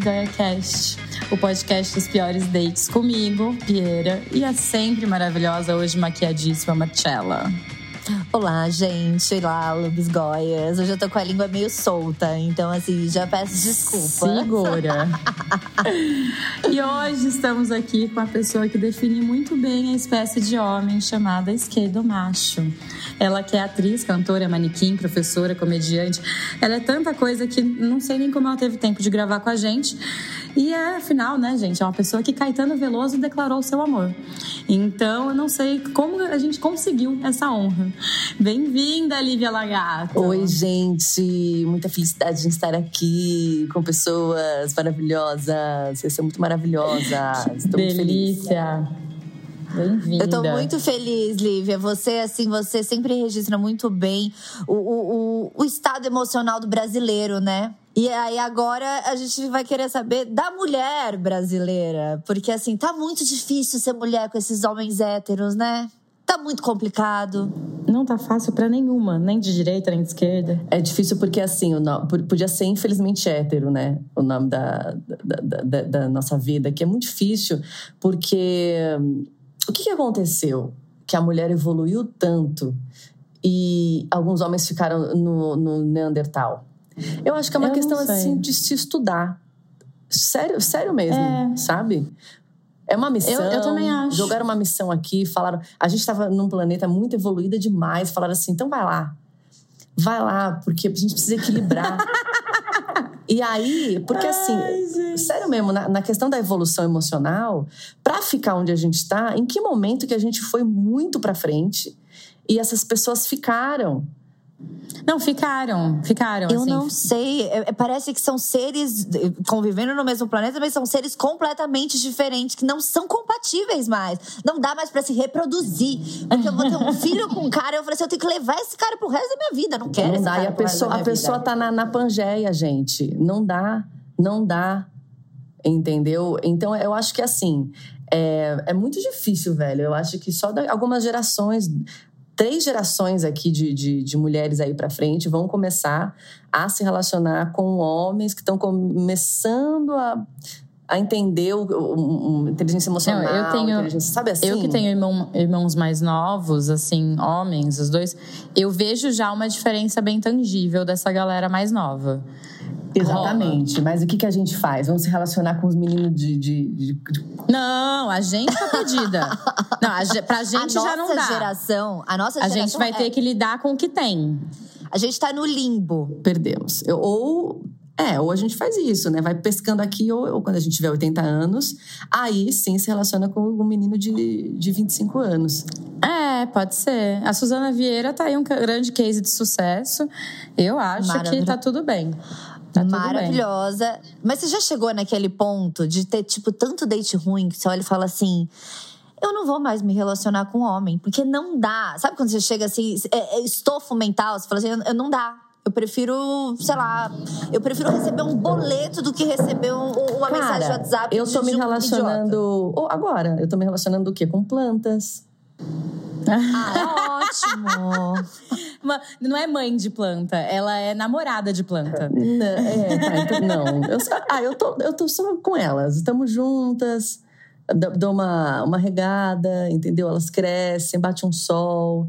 GaiaCast, o podcast dos piores dates comigo, Pieira, e a sempre maravilhosa, hoje maquiadíssima Marcella. Olá, gente. Olá, Lubisgoias. Hoje eu tô com a língua meio solta, então assim, já peço desculpa. Segura. e hoje estamos aqui com a pessoa que define muito bem a espécie de homem chamada esquerdo macho. Ela que é atriz, cantora, manequim, professora, comediante. Ela é tanta coisa que não sei nem como ela teve tempo de gravar com a gente. E é, afinal, né, gente, é uma pessoa que Caetano Veloso declarou seu amor. Então, eu não sei como a gente conseguiu essa honra. Bem-vinda, Lívia Lagato. Oi, gente. Muita felicidade de estar aqui com pessoas maravilhosas. Vocês são muito maravilosas. Estou Delícia. Bem-vinda. Eu tô muito feliz, Lívia. Você, assim, você sempre registra muito bem o, o, o, estado emocional do brasileiro, né? E aí agora a gente vai querer saber da mulher brasileira. Porque, assim, tá muito difícil ser mulher com esses homens héteros, né? Tá muito complicado. Não tá fácil para nenhuma, nem de direita, nem de esquerda. É difícil porque, assim, o nome, podia ser infelizmente hétero, né? O nome da, da, da, da nossa vida, que é muito difícil, porque o que, que aconteceu? Que a mulher evoluiu tanto e alguns homens ficaram no, no Neandertal. Eu acho que é uma Eu questão assim de se estudar. Sério, sério mesmo, é. sabe? É uma missão. Eu, eu, também acho. Jogaram uma missão aqui, falaram. A gente estava num planeta muito evoluído demais. Falaram assim: então vai lá. Vai lá, porque a gente precisa equilibrar. e aí, porque assim, Ai, sério mesmo, na, na, questão da evolução emocional, para ficar onde a gente está, em que momento que a gente foi muito para frente e essas pessoas ficaram? Não, ficaram, ficaram. Eu assim. não sei. É, é, parece que são seres eh, convivendo no mesmo planeta, mas são seres completamente diferentes, que não são compatíveis mais. Não dá mais para se reproduzir. Porque eu vou ter um filho com um cara, eu falei assim: eu tenho que levar esse cara pro resto da minha vida. Não quero não esse dá. cara. E a pessoa, a pessoa tá na, na pangeia, gente. Não dá, não dá. Entendeu? Então eu acho que assim. É, é muito difícil, velho. Eu acho que só algumas gerações três gerações aqui de, de, de mulheres aí para frente vão começar a se relacionar com homens que estão começando a a entender o, o, o inteligência emocional, Não, eu tenho, sabe assim? Eu que tenho irmão, irmãos mais novos, assim, homens, os dois, eu vejo já uma diferença bem tangível dessa galera mais nova. Exatamente. Rola. Mas o que, que a gente faz? Vamos se relacionar com os meninos de. de, de... Não, a gente tá perdida. a, pra gente a já não dá. Geração, a nossa geração. A gente vai é... ter que lidar com o que tem. A gente tá no limbo. Perdemos. Eu, ou. É, ou a gente faz isso, né? Vai pescando aqui, ou, ou, quando a gente tiver 80 anos, aí sim se relaciona com um menino de, de 25 anos. É, pode ser. A Suzana Vieira tá aí um grande case de sucesso. Eu acho que tá tudo bem. Tá maravilhosa. Mas você já chegou naquele ponto de ter, tipo, tanto date ruim que você olha e fala assim. Eu não vou mais me relacionar com homem, porque não dá. Sabe quando você chega assim, é, é estofo mental, você fala assim, eu, não dá. Eu prefiro, sei lá, eu prefiro receber um boleto do que receber um, uma Cara, mensagem de WhatsApp. Eu tô me relacionando. Ou agora, eu tô me relacionando o quê? Com plantas. Ah, ótimo! não é mãe de planta, ela é namorada de planta. Não, é, tá, então, não. Eu só, ah, eu tô, eu tô só com elas. Estamos juntas, dou uma, uma regada, entendeu? Elas crescem, bate um sol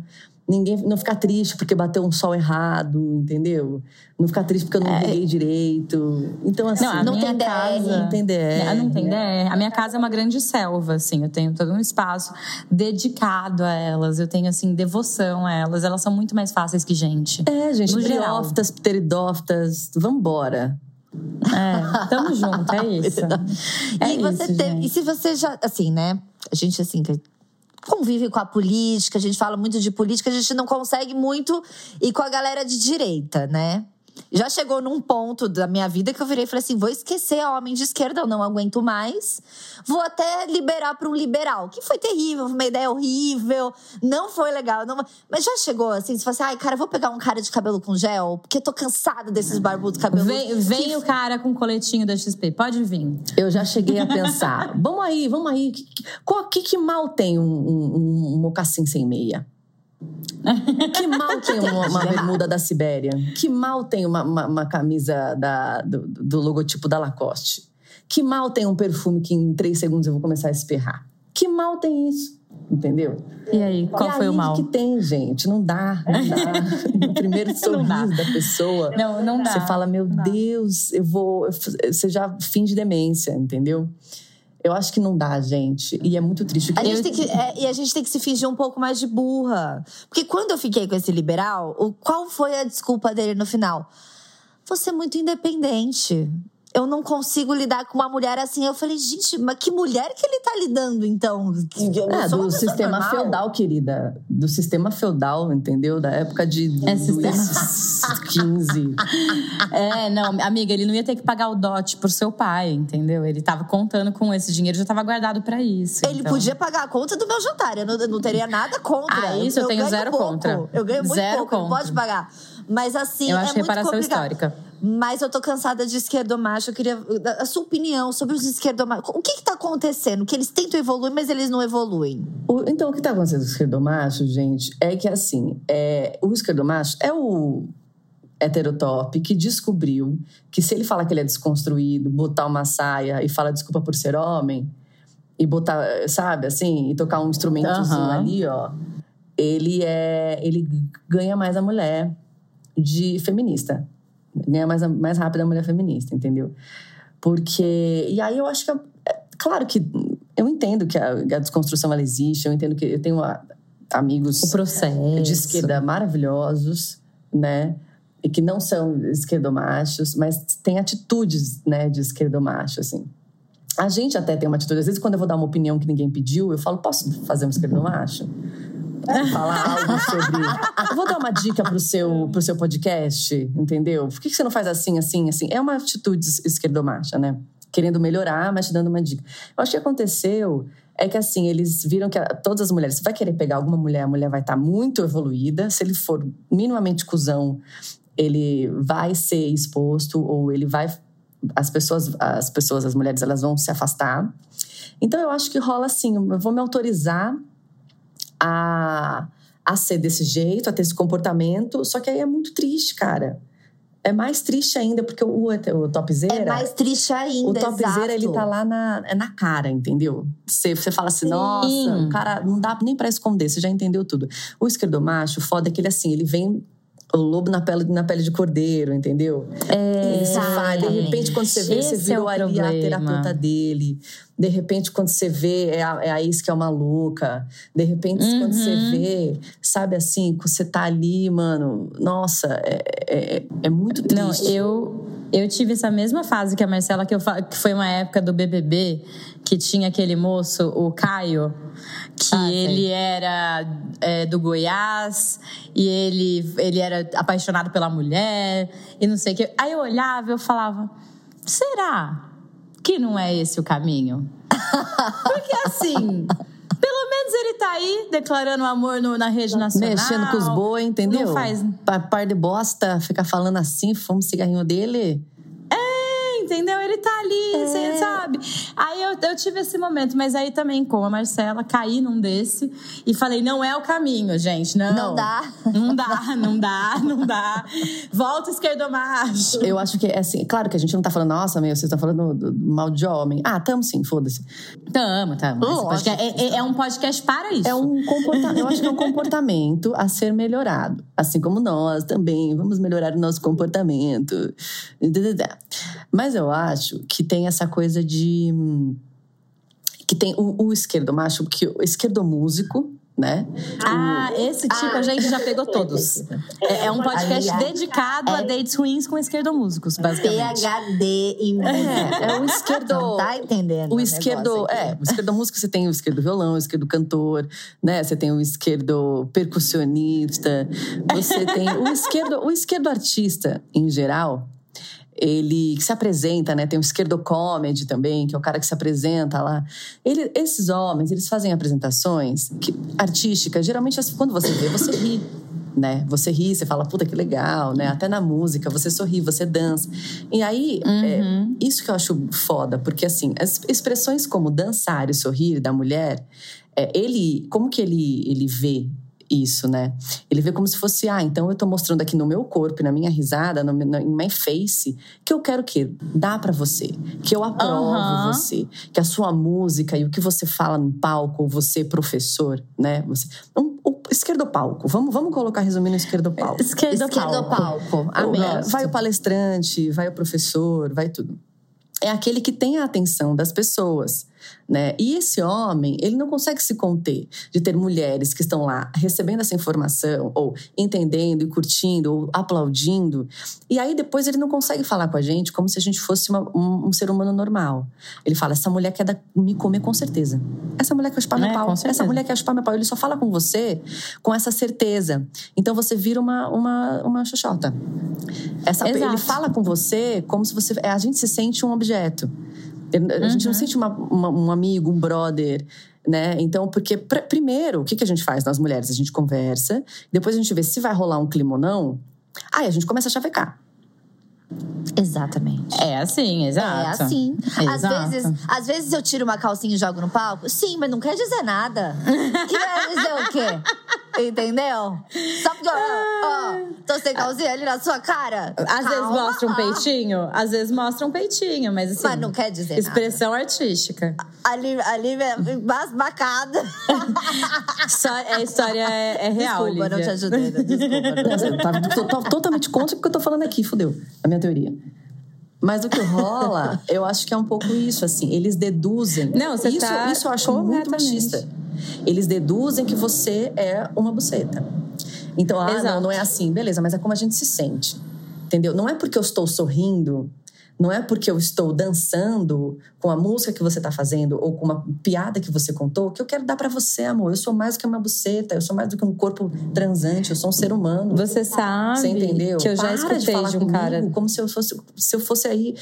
ninguém não ficar triste porque bateu um sol errado, entendeu? Não ficar triste porque eu não é. direito. Então, assim, não, não tem casa. Não tem DR. Não tem DR. A minha casa é uma grande selva, assim. Eu tenho todo um espaço dedicado a elas. Eu tenho, assim, devoção a elas. Elas são muito mais fáceis que gente. É, gente. Briófitas, pteridófitas. Vambora. É, tamo junto, é isso. É e, você isso, teve, e se você já, assim, né? A gente, assim, convive com a política, a gente fala muito de política, a gente não consegue muito ir com a galera de direita, né? Já chegou num ponto da minha vida que eu virei e falei assim: vou esquecer a homem de esquerda, eu não aguento mais. Vou até liberar para um liberal, que foi terrível, foi uma ideia horrível, não foi legal. Não... Mas já chegou assim: você fala assim, ai, cara, vou pegar um cara de cabelo com gel, porque eu tô cansada desses barbudos cabeludos. Vem, vem que... o cara com coletinho da XP, pode vir. Eu já cheguei a pensar: vamos aí, vamos aí. Que, que, que mal tem um, um, um mocassim sem meia? Que mal tem uma, uma bermuda da Sibéria? Que mal tem uma, uma, uma camisa da, do, do, logotipo da Lacoste? Que mal tem um perfume que em três segundos eu vou começar a esperrar? Que mal tem isso? Entendeu? E aí, qual e foi aí o mal? que tem, gente? Não dá, não dá. no primeiro sorriso da pessoa. Não, não dá. Você fala, meu Deus, eu vou. Você já finge demência, entendeu? Eu acho que não dá, gente. E é muito triste. A gente tem que, é, e a gente tem que se fingir um pouco mais de burra. Porque quando eu fiquei com esse liberal, o, qual foi a desculpa dele no final? Você é muito independente eu não consigo lidar com uma mulher assim. Eu falei, gente, mas que mulher que ele tá lidando, então? Eu é, do sistema normal. feudal, querida. Do sistema feudal, entendeu? Da época de é, sistema... 15. é, não, amiga, ele não ia ter que pagar o dote por seu pai, entendeu? Ele tava contando com esse dinheiro, já tava guardado para isso. Ele então... podia pagar a conta do meu jantar, eu não, não teria nada contra. Ah, isso eu, eu tenho zero pouco. contra. Eu ganho muito zero pouco, contra. pode pagar. Mas assim, eu acho é muito reparação complicado. histórica. Mas eu tô cansada de esquerdomacho. Eu queria a sua opinião sobre os esquerdomachos. O que que tá acontecendo? Que eles tentam evoluir, mas eles não evoluem. O, então, o que tá acontecendo com os esquerdomachos, gente, é que assim, é, o esquerdomacho é o heterotop que descobriu que se ele falar que ele é desconstruído, botar uma saia e fala desculpa por ser homem, e botar, sabe, assim, e tocar um instrumentozinho Aham. ali, ó, ele é. ele ganha mais a mulher de feminista. Ganha mais, a- mais rápido a mulher feminista, entendeu? Porque. E aí eu acho que. é- Claro que eu entendo que a, a desconstrução ela existe, eu entendo que eu tenho ah, amigos O processo. de esquerda maravilhosos, né? E que não são esquerdomachos, mas têm atitudes, né, de esquerdomacho, assim. A gente até tem uma atitude. Às vezes, quando eu vou dar uma opinião que ninguém pediu, eu falo, posso fazer um esquerdomacho? Falar algo sobre... Vou dar uma dica pro seu, pro seu podcast, entendeu? Por que que você não faz assim, assim, assim? É uma atitude esquerdomacha, né? Querendo melhorar, mas te dando uma dica. Eu acho que aconteceu é que assim, eles viram que todas as mulheres, você vai querer pegar alguma mulher, a mulher vai estar muito evoluída. Se ele for minimamente cuzão, ele vai ser exposto ou ele vai as pessoas, as pessoas, as mulheres, elas vão se afastar. Então eu acho que rola assim, eu vou me autorizar a, a ser desse jeito, a ter esse comportamento, só que aí é muito triste, cara. É mais triste ainda, porque o, o topzera... É mais triste ainda, O topzera, ele tá lá na, é na cara, entendeu? Você, você fala assim, Sim. nossa, o cara não dá nem pra esconder, você já entendeu tudo. O esquerdomacho, o foda é que ele assim, ele vem o lobo na pele, na pele de cordeiro, entendeu? É, Ele se de repente, quando você vê, você Esse é virou o ali a terapeuta dele. De repente, quando você vê, é a, é a ex que é uma louca. De repente, quando você Uhum. vê, sabe assim, que você tá ali, mano, nossa, é, é, é muito Não, triste. eu, eu tive essa mesma fase que a Marcela, que, eu, que foi uma época do BBB, que tinha aquele moço, o Caio, que Ah, ele era é, do Goiás e ele, ele era apaixonado pela mulher e não sei o que. Aí eu olhava e eu falava, será que não é esse o caminho? Porque assim, pelo menos ele tá aí declarando amor no- na rede nacional. Mexendo com os bois, entendeu? Não faz Pa- Par de bosta, ficar falando assim, fuma um cigarrinho dele. É, entendeu? Ele tá ali, você sabe? Aí eu, eu tive esse momento, mas aí também, com a Marcela, caí num desse e falei: não é o caminho, gente. Não. Não dá. Não dá, não dá, não dá. Volta esquerdomacho. Eu acho que é assim, claro que a gente não tá falando, nossa, meu, vocês estão falando do- do mal de homem. Ah, tamo sim, foda-se. Tamo, tamo. Podcast é, é- é um podcast para isso. É um comportamento, eu acho que é um comportamento a ser melhorado. Assim como nós também vamos melhorar o nosso comportamento. Mas eu acho que tem essa coisa de. Que tem o, o esquerdo macho, que o esquerdo músico, né? Ah, esse tipo a gente já pegou todos. É, é um podcast Aliás, dedicado a dates ruins com esquerdomúsicos, basicamente. PHD em. É, é o esquerdo. Não tá entendendo? O o esquerdo, é, o esquerdo músico você tem o esquerdo violão, o esquerdo cantor, né? Você tem o esquerdo percussionista, você tem o esquerdo, o esquerdo artista em geral. Ele que se apresenta, né? Tem o esquerdo comedy também, que é o cara que se apresenta lá. Ele, esses homens, eles fazem apresentações que, artísticas. Geralmente, quando você vê, você ri, né? Você ri, você fala, puta que legal, né? Até na música, você sorri, você dança. E aí, é, isso que eu acho foda, porque assim, as expressões como dançar e sorrir da mulher, é, ele, como que ele, ele vê isso, né? Ele vê como se fosse, ah, então eu tô mostrando aqui no meu corpo, na minha risada, no, no, em my face, que eu quero que dá para você, que eu aprovo Aham. você, que a sua música e o que você fala no palco, você professor, né? Você, um, o esquerdo palco, vamos, vamos colocar resumindo esquerdo palco. Esquerdo, Esquerdo palco. Amém. Vai- Vai o palestrante, vai o professor, vai tudo. É aquele que tem a atenção das pessoas, né? E esse homem, ele não consegue se conter de ter mulheres que estão lá recebendo essa informação, ou entendendo e curtindo, ou aplaudindo. E aí depois ele não consegue falar com a gente como se a gente fosse uma- um, um ser humano normal. Ele fala: essa mulher quer dar- me comer com certeza. Essa mulher quer chupar meu É, pau. com Essa mulher quer chupar meu pau. Ele só fala com você com essa certeza. Então você vira uma, uma, uma xoxota. Essa, Exato. ele fala com você como se você. A gente se sente um objeto. A gente não sente uma- uma- um amigo, um brother. Né? Então, porque pr- primeiro, o que, que a gente faz nós mulheres? A gente conversa, depois a gente vê se vai rolar um clima ou não. Aí a gente começa a chavecar. Exatamente. É assim, exato. É assim. Às Exato. vezes, às vezes eu tiro uma calcinha e jogo no palco. Sim, mas não quer dizer nada. Que quer dizer o quê? Entendeu? Só porque, ó, ó, tô sem calcinha ali na sua cara. Às vezes Calma mostra um peitinho, às vezes mostra um peitinho, mas assim. Mas não quer dizer Expressão artística. Ali, ali é basbacada. Só, a história é, é real, Desculpa, não te Lívia. ajudei. Desculpa. Nossa, eu tava- tô, tô totalmente contra porque eu tô falando aqui, fudeu. A minha teoria. Mas o que rola, eu acho que é um pouco isso, assim. Eles deduzem. Não, você isso, tá isso eu acho muito machista. Eles deduzem que você é uma buceta. Então, ah, Exato. não, não é assim, beleza, mas é como a gente se sente. Entendeu? Não é porque eu estou sorrindo, não é porque eu estou dançando com a música que você está fazendo ou com uma piada que você contou que eu quero dar pra você, amor. Eu sou mais do que uma buceta, eu sou mais do que um corpo transante, eu sou um ser humano. Você sabe Você entendeu? que eu já Para escutei de, falar de, um comigo cara. Como se eu fosse, se eu fosse aí.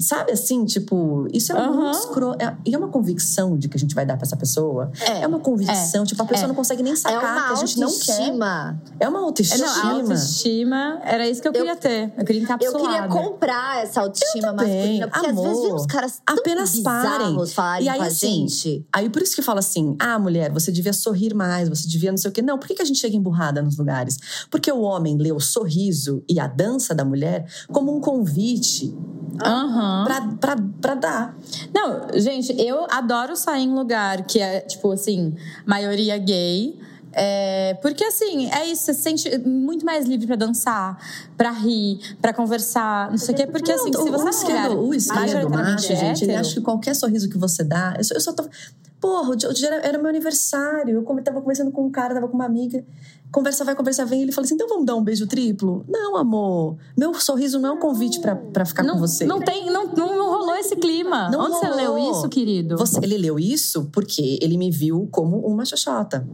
Sabe assim, tipo, isso é muito escroto. É, e é uma convicção de que a gente vai dar pra essa pessoa. É. uma convicção. Tipo, a pessoa É. não consegue nem É sacar uma que a gente não quer. autoestima. É uma É, autoestima. não, a autoestima era isso que eu queria ter. Eu queria Eu encapsulada. queria comprar essa autoestima Eu masculina. Porque às vezes amor. vem uns caras tão Apenas parem. falarem E aí, com a assim, gente. Aí por isso que fala assim: ah, mulher, você devia sorrir mais, você devia não sei o quê. Não, por que, que a gente chega emburrada nos lugares? Porque o homem lê o sorriso e a dança da mulher como um convite Aham. Pra, pra, pra dar. Não, gente, eu adoro sair em lugar que é, tipo assim, maioria gay. É, porque assim, é isso, você se sente muito mais livre pra dançar, pra rir, pra conversar, não sei o quê. Porque assim, Não, se você o esquerdo, lugar o esquerdo macho, gente, ele acha que qualquer sorriso que você dá. Eu só, eu só tô. Porra, outro dia era, era meu aniversário. Eu tava conversando com um cara, tava com uma amiga. Conversa vai, conversa vem. Ele falou assim: então vamos dar um beijo triplo? Não, amor. Meu sorriso não é um convite pra, pra ficar não, com você. não tem, não, não, não rolou esse clima. Não Onde você rolou. leu isso, querido? Você- ele leu isso porque ele me viu como uma xoxota.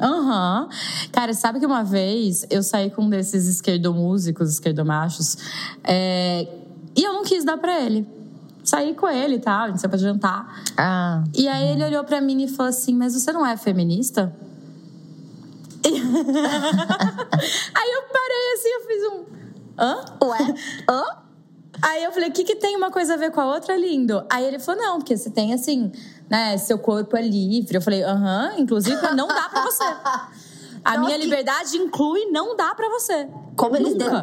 Aham. Cara, sabe que uma vez eu saí com um desses esquerdomúsicos, esquerdomachos, é, e eu não quis dar pra ele. Saí com ele e tal, a gente saiu pra jantar. Ah. E aí ele olhou pra mim e falou assim: Mas você não é feminista? aí eu parei assim, eu fiz um. Hã? Ué? Hã? Aí eu falei, o que, que tem uma coisa a ver com a outra, lindo? Aí ele falou, não, porque você tem assim, né, seu corpo é livre. Eu falei, aham, inclusive não dá pra você. A Nossa, minha que- liberdade inclui não dá pra você. Como eles Nunca,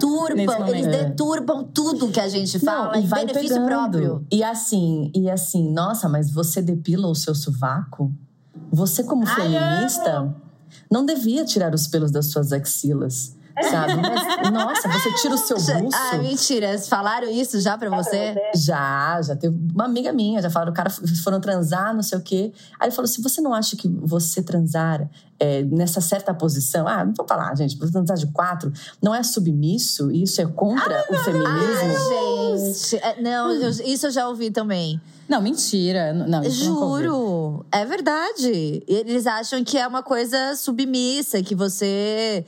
momento. eles deturbam tudo que a gente fala e em vai benefício pegando. próprio. E assim, e assim, nossa, mas você depila o seu sovaco? Você, como Ai, feminista, não devia tirar os pelos das suas axilas. Sabe? Mas, nossa, você tira o seu buço. Ah, mentira. Eles falaram isso já pra você? Já, já teve uma amiga minha, já falaram, o cara foram transar, não sei o quê. Aí ele falou assim: você não acha que você transar é, nessa certa posição? Ah, não vou falar, gente, você transar de quatro não é submisso? Isso é contra o feminismo? Ai, gente. É, Não, eu- isso eu já ouvi também. Não, mentira. Não. Juro. É verdade. Eles acham que é uma coisa submissa, que você.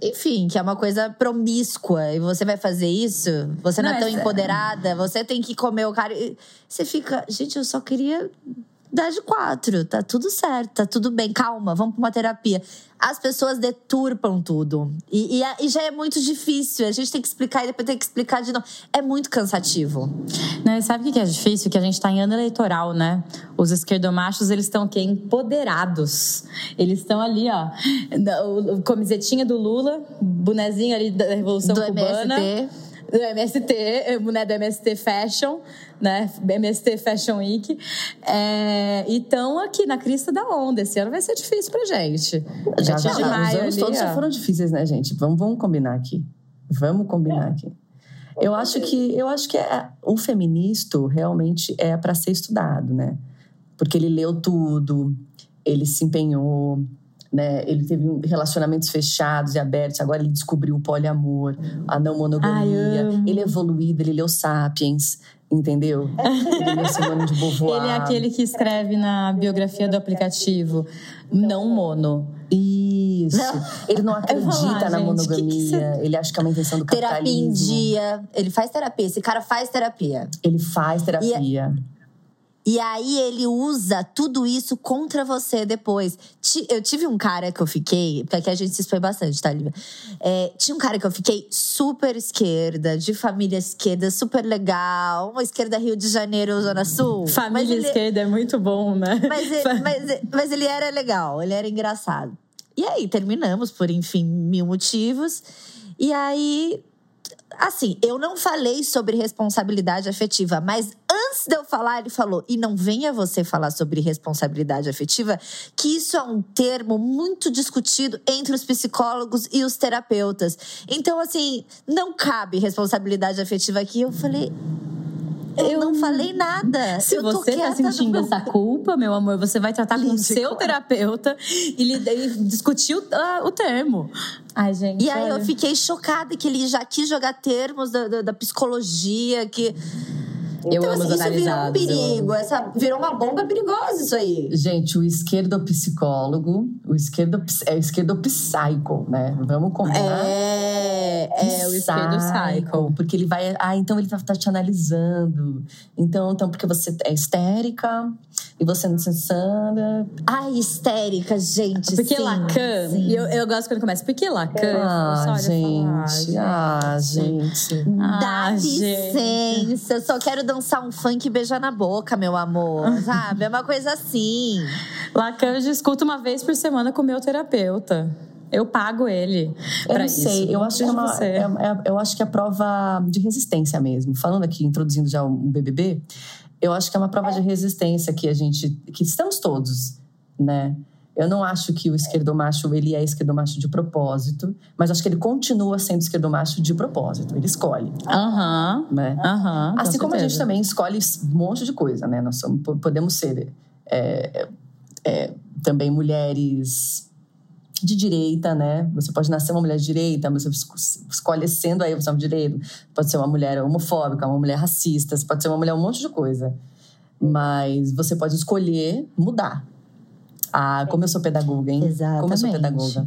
Enfim, que é uma coisa promíscua. E você vai fazer isso? Você não, Não, é tão empoderada? Você tem que comer o cara. Você fica. Gente, eu só queria dá de quatro, tá tudo certo, tá tudo bem, calma, vamos pra uma terapia. As pessoas deturpam tudo. E, e, e já é muito difícil. A gente tem que explicar e depois tem que explicar de novo. É muito cansativo. Não, e sabe o que é difícil? Que a gente tá em ano eleitoral, né? Os esquerdomachos, eles estão aqui empoderados. Eles estão ali, ó. O, camisetinha do Lula, bonezinho ali da Revolução Do Cubana. MST. Do MST, boné do MST Fashion, né? MST Fashion Week. É, e estão aqui na crista da onda. Esse ano vai ser difícil pra gente. Já, já, de maio Os anos ali, todos ó. já foram difíceis, né, gente? Vamos, vamos combinar aqui. Vamos combinar aqui. Eu acho que eu acho que é, o feministo realmente é para ser estudado, né? Porque ele leu tudo, ele se empenhou, né? Ele teve relacionamentos fechados e abertos. Agora ele descobriu o poliamor, a não monogamia. Ai, ele é evoluído, ele leu Sapiens, entendeu? Ele Beauvoir. Ele é aquele que escreve na biografia do aplicativo, não mono. Isso. Não. Ele não acredita na gente, monogamia. que que você- Ele acha que é uma invenção do Terapia em capitalismo. dia. Ele faz terapia. Esse cara faz terapia. Ele faz terapia. E aí ele usa tudo isso contra você depois. Eu tive um cara que eu fiquei, porque aqui a gente se expõe bastante, tá, Lívia? É, tinha um cara que eu fiquei super esquerda, de família esquerda, super legal. Uma esquerda Rio de Janeiro, Zona Sul. Família ele- esquerda é muito bom, né? Mas ele, mas, mas ele era legal, ele era engraçado. E aí, terminamos por, enfim, mil motivos. E aí, assim, eu não falei sobre responsabilidade afetiva, mas antes de eu falar, ele falou: e não venha você falar sobre responsabilidade afetiva, que isso é um termo muito discutido entre os psicólogos e os terapeutas. Então, assim, não cabe responsabilidade afetiva aqui. Eu falei. Eu não falei nada. Se você tá sentindo no- essa culpa, meu amor, você vai tratar com o seu terapeuta e, e discutir o, ah, o termo. Ai, gente. E aí eu fiquei chocada que ele já quis jogar termos da, da, da psicologia, que. Eu então, amo assim, os isso virou um eu perigo. Essa, virou uma bomba perigosa isso aí. Gente, o esquerdopsicólogo, o esquerdo, é o esquerdopsycho, né? Vamos combinar? É, é o esquerdo psycho. Porque ele vai. Ah, então ele vai estar te analisando. Então, então, porque você é histérica e você não se sana. Ai, histérica, gente. Porque sim, Lacan, sim. eu, eu gosto quando começa, porque Lacan? Ah, Só olha, gente. Ah, gente. Dá Ah, gente. licença, eu só quero dançar um funk e beijar na boca, meu amor. Sabe? É uma coisa assim. Lacan eu discuto uma vez por semana com o meu terapeuta. Eu pago ele. Eu não sei, isso. eu acho, que é uma, é- é- eu acho que é a prova de resistência mesmo. Falando aqui, introduzindo já um BBB, eu acho que é uma prova de resistência que a gente, que estamos todos, né? Eu não acho que o esquerdomacho, ele é esquerdomacho de propósito, mas acho que ele continua sendo esquerdomacho de propósito. Ele escolhe, Aham. né? Aham. com Assim como a gente certeza. também escolhe um monte de coisa, né? Nós somos, po- podemos ser é, é, também mulheres de direita, né? Você pode nascer uma mulher de direita, mas você esco- escolhe sendo aí você é uma direita. Pode ser uma mulher homofóbica, uma mulher racista, você pode ser uma mulher um monte de coisa. Mas você pode escolher mudar. Ah, como eu sou pedagoga, hein? Como eu sou Exatamente. pedagoga.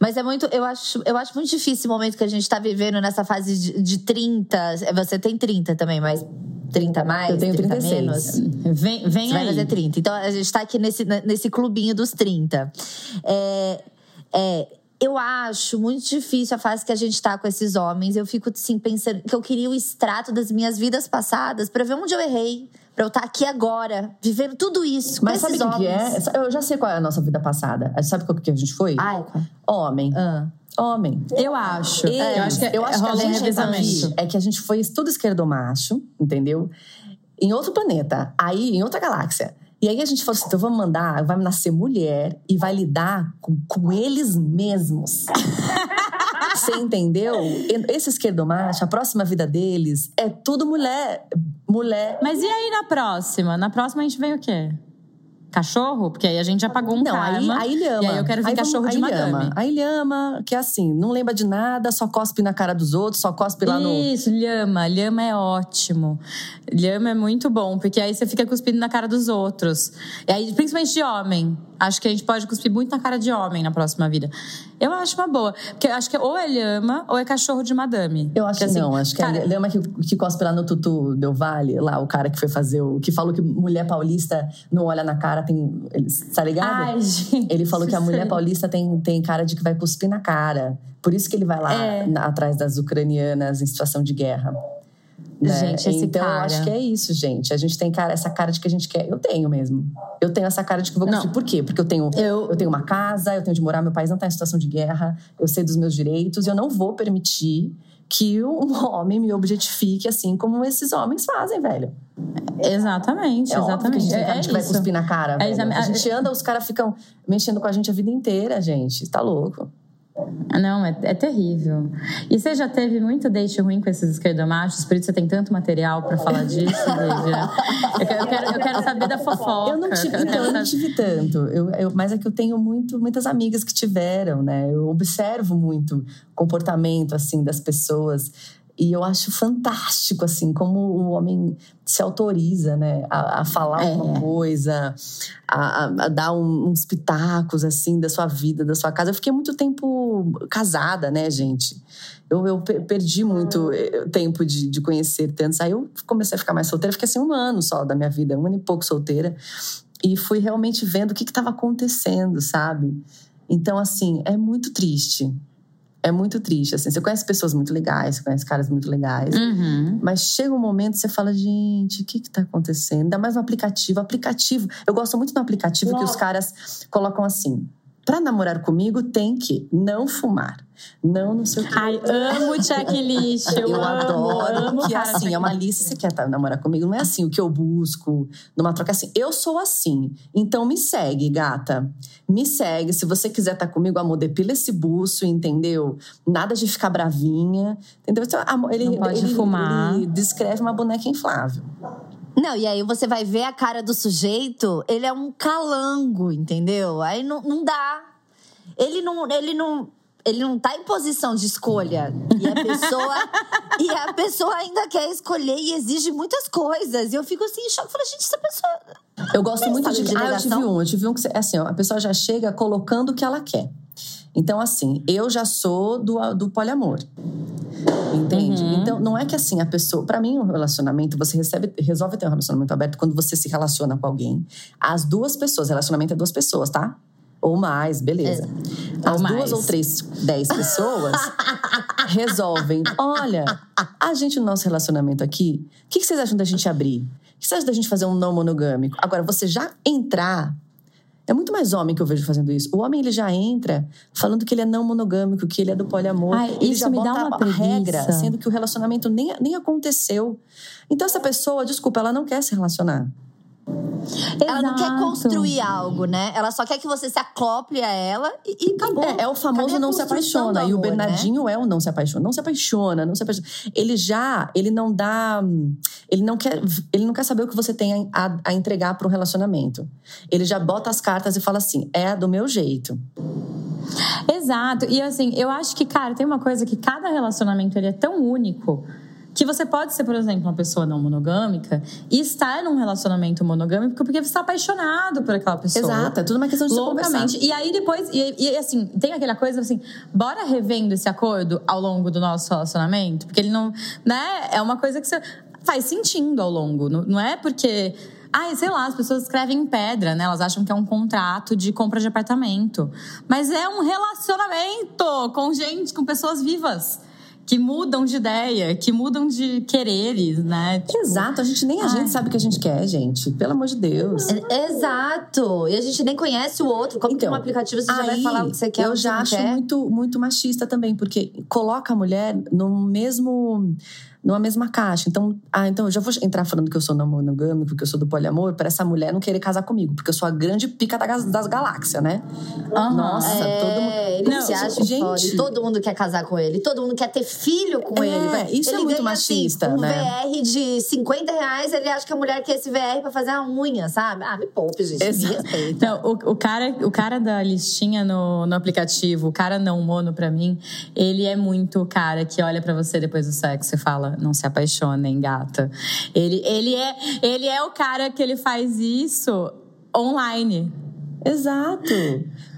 Mas é muito, eu acho, eu acho muito difícil o momento que a gente tá vivendo nessa fase de, de 30. Você tem 30 também, mas 30 mais? Eu tenho 30 36. menos? Vem, vem Você vai aí. fazer 30. Então a gente tá aqui nesse, nesse clubinho dos 30. É, é, eu acho muito difícil a fase que a gente tá com esses homens. Eu fico assim pensando que eu queria o extrato das minhas vidas passadas pra ver onde eu errei. Pra eu estar aqui agora, vivendo tudo isso. Mas sabe o que, que é? Eu já sei qual é a nossa vida passada. Sabe qual que a gente foi? Ai, Homem. ah. Homem. Eu acho. É, eu acho que, eu acho que a gente é que a gente foi tudo esquerdomacho, entendeu? Em outro planeta, aí em outra galáxia. E aí a gente falou assim: então vamos mandar, vai nascer mulher e vai lidar com, com eles mesmos. Você entendeu? Esse esquerdomacho, a próxima vida deles é tudo mulher. Mulher. Mas e aí na próxima? Na próxima a gente vem o quê? Cachorro, porque aí a gente já pagou um Não, aí, karma. aí ele ama. E aí eu quero ver Aí vamos- cachorro de aí ele madame. ama. Aí ele ama, que é assim, não lembra de nada, só cospe na cara dos outros, só cospe lá no. Isso, lhama. Lhama é ótimo. Lhama é muito bom, porque aí você fica cuspindo na cara dos outros. E aí, principalmente de homem. Acho que a gente pode cuspir muito na cara de homem na próxima vida. Eu acho uma boa. Porque eu acho que ou é lhama ou é cachorro de madame. Eu acho que assim, não, acho que cara, é, lembra que, que cospe lá no Tutu Del Vale, lá o cara que foi fazer o. que falou que mulher paulista não olha na cara, tem. ele- Tá ligado? Ai, gente. Ele falou que a mulher paulista tem, tem cara de que vai cuspir na cara. Por isso que ele vai lá É. na- atrás das ucranianas em situação de guerra. né? Gente, então eu cara- acho que é isso, gente. A gente tem cara, essa cara de que a gente quer. Eu tenho mesmo. Eu tenho essa cara de que vou Não. cuspir. Por quê? Porque eu tenho, Eu- eu tenho uma casa, eu tenho de morar, meu país não tá em situação de guerra, eu sei dos meus direitos, e eu não vou permitir que um homem me objetifique assim como esses homens fazem, velho. Exatamente, É que a exatamente. gente é, de que vai isso. cuspir na cara, É velho. A gente anda, os caras ficam mexendo com a gente a vida inteira, gente. Tá louco. Não, é, é terrível. E você já teve muito date ruim com esses esquerdomachos, por isso você tem tanto material pra falar disso? Eu quero, eu, quero, eu quero saber da fofoca. Eu não tive, eu então, eu não tive tanto. Eu- mas é que eu tenho muito, muitas amigas que tiveram, né? Eu observo muito o comportamento, assim, das pessoas. E eu acho fantástico, assim, como o homem se autoriza, né? A, a falar É. uma coisa, a, a- dar um- uns pitacos, assim, da sua vida, da sua casa. Eu fiquei muito tempo casada, né, gente? Eu, eu pe- perdi muito eh, tempo de, de conhecer tantos. Aí eu comecei a ficar mais solteira. Fiquei, assim, um ano só da minha vida, um ano e pouco solteira. E fui realmente vendo o que estava acontecendo, sabe? Então, assim, é muito triste. É muito triste. Assim, você conhece pessoas muito legais, você conhece caras muito legais. Uhum. Mas chega um momento que você fala, gente, o que que tá acontecendo? Ainda mais no aplicativo. Aplicativo. Eu gosto muito do aplicativo que os caras colocam assim. Pra namorar comigo, tem que não fumar. Não, não sei o quê. Ai, amo checklist. Eu, Eu, adoro, amo, porque cara, assim, é uma lista. Você quer tá, namorar comigo? Não é assim o que eu busco numa troca. É assim, eu sou assim. Então me segue, gata. Me segue. Se você quiser estar comigo, amor, depila esse buço, entendeu? Nada de ficar bravinha. Entendeu? Então, amor, ele, Não pode ele, fumar. ele descreve uma boneca inflável. Não, e aí você vai ver a cara do sujeito, ele é um calango, entendeu? Aí não, não dá. Ele não, ele não, ele não tá em posição de escolha. E a pessoa, e a pessoa ainda quer escolher e exige muitas coisas. E eu fico assim em choque, falo, gente, essa pessoa Eu gosto muito de. de ah, eu tive um. Eu tive um que. Assim, ó, a pessoa já chega colocando o que ela quer. Então, assim, eu já sou do, do poliamor. Entende? Uhum. Então, não é que assim, a pessoa. Pra mim, um relacionamento, você recebe, resolve ter um relacionamento aberto quando você se relaciona com alguém. As duas pessoas, relacionamento é duas pessoas, tá? Ou mais, beleza. Ou As duas ou três, dez pessoas resolvem. Olha, a gente no nosso relacionamento aqui, o que, que vocês acham da gente abrir? O que vocês acham da gente fazer um não monogâmico? Agora, você já entrar. É muito mais homem que eu vejo fazendo isso. O homem, ele já entra falando que ele é não monogâmico, que ele é do poliamor. Ai, ele isso já me bota dá uma a regra, sendo que o relacionamento nem, nem aconteceu. Então, essa pessoa, desculpa, ela não quer se relacionar. Ela não quer Exato. construir algo, né? Ela só quer que você se acople a ela e, e acabou. É, é o famoso não se apaixona. do e o amor, né? Bernardinho é o não se apaixona. Não se apaixona, não se apaixona. Ele já, ele não dá. Ele não quer, ele não quer saber o que você tem a, a entregar para um relacionamento. Ele já bota as cartas e fala assim: é do meu jeito. Exato. E assim, eu acho que, cara, tem uma coisa que cada relacionamento ele é tão único que você pode ser, por exemplo, uma pessoa não monogâmica e estar num relacionamento monogâmico porque você está apaixonado por aquela pessoa. Exato, é tudo uma questão de Loucamente. E aí depois, e, e, assim, tem aquela coisa assim, bora revendo esse acordo ao longo do nosso relacionamento, porque ele não, né, é uma coisa que você faz sentindo ao longo, não, não é porque Ai, sei lá, as pessoas escrevem em pedra, né? Elas acham que é um contrato de compra de apartamento. Mas é um relacionamento com gente, com pessoas vivas. Que mudam de ideia, que mudam de quereres, né? Tipo, Exato, a gente nem a Ai. gente sabe o que a gente quer, gente. Pelo amor de Deus. Exato. E a gente nem conhece o outro. Como que Então, um aplicativo você já vai aí, falar o que você quer Eu que já acho quer? muito, muito machista também, porque coloca a mulher no mesmo. numa mesma caixa. Então, ah, então eu já vou entrar falando que eu sou não monogâmico, que eu sou do poliamor, para essa mulher não querer casar comigo, porque eu sou a grande pica das, das galáxias, né? Uhum. Nossa, é, todo mundo. Acha gente... Foda. Todo mundo quer casar com ele, todo mundo quer ter filho com é, ele. Isso ele é muito ganha, assim, machista, assim, um né? VR de 50 reais, ele acha que a mulher quer esse VR pra fazer a unha, sabe? Ah, me poupe, gente. Então, o, o, cara, o cara da listinha no, no aplicativo, o cara não mono pra mim, ele é muito o cara que olha para você depois do sexo e fala: não se apaixonem, gata. Ele, ele, é, ele é o cara que ele faz isso online. Exato.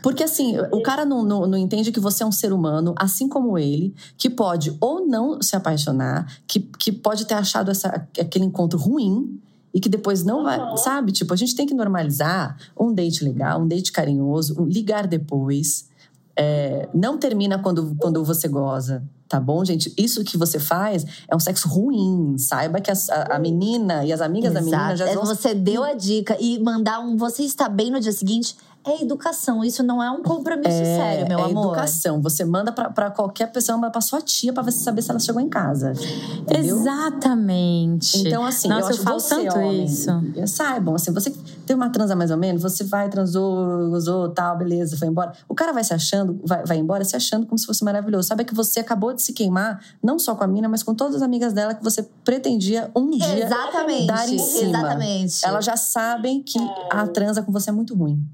Porque assim, o cara não, não, não, entende que você é um ser humano, assim como ele, que pode ou não se apaixonar, que, que pode ter achado essa, aquele encontro ruim e que depois não vai. Sabe? Tipo, a gente tem que normalizar um date legal, um date carinhoso, um ligar depois. É, não termina quando, quando você goza tá bom, gente? Isso que você faz é um sexo ruim. Saiba que a, a menina e as amigas Exato. da menina já é, vão... Você deu a dica e mandar um você está bem no dia seguinte é educação. Isso não é um compromisso é, sério, meu é amor. É educação. Você manda para qualquer pessoa, manda pra sua tia para saber se ela chegou em casa. Entendeu? Exatamente. Então, assim, Nossa, eu acho eu falo você, tanto homem, isso. Saibam, assim, você tem uma transa mais ou menos, você vai, transou, gozou, tal, beleza, foi embora. O cara vai se achando, vai, vai embora se achando como se fosse maravilhoso. Sabe que você acabou de se queimar, não só com a mina, mas com todas as amigas dela que você pretendia um dia Exatamente. dar em cima. Exatamente. Elas já sabem que a transa com você é muito ruim.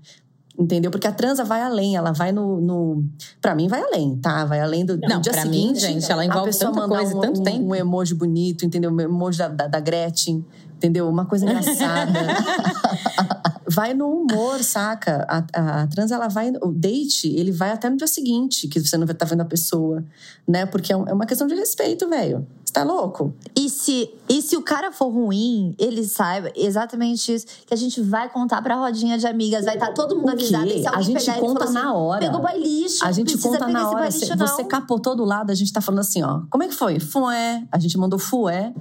Entendeu? Porque a transa vai além, ela vai no. no para mim, vai além, tá? Vai além do, Não, dia pra seguinte. Mim, gente, ela envolve a pessoa tanta coisa um, tanto um, tempo. Um emoji bonito, entendeu? Um emoji da, da, da Gretchen, entendeu? Uma coisa engraçada. vai no humor, saca? A, a, a, trans, ela vai. O date, ele vai até no dia seguinte, que você não vai estar tá vendo a pessoa, né? Porque é, é uma questão de respeito, velho. Você tá louco? E se, e se o cara for ruim, ele saiba exatamente isso, que a gente vai contar pra rodinha de amigas, vai estar tá todo mundo avisado. Se a gente conta assim, na hora. Pegou boy lixo, A gente conta na hora. Lixo, você capotou do lado, a gente tá falando assim, ó. Como é que foi? Fué. A gente mandou fué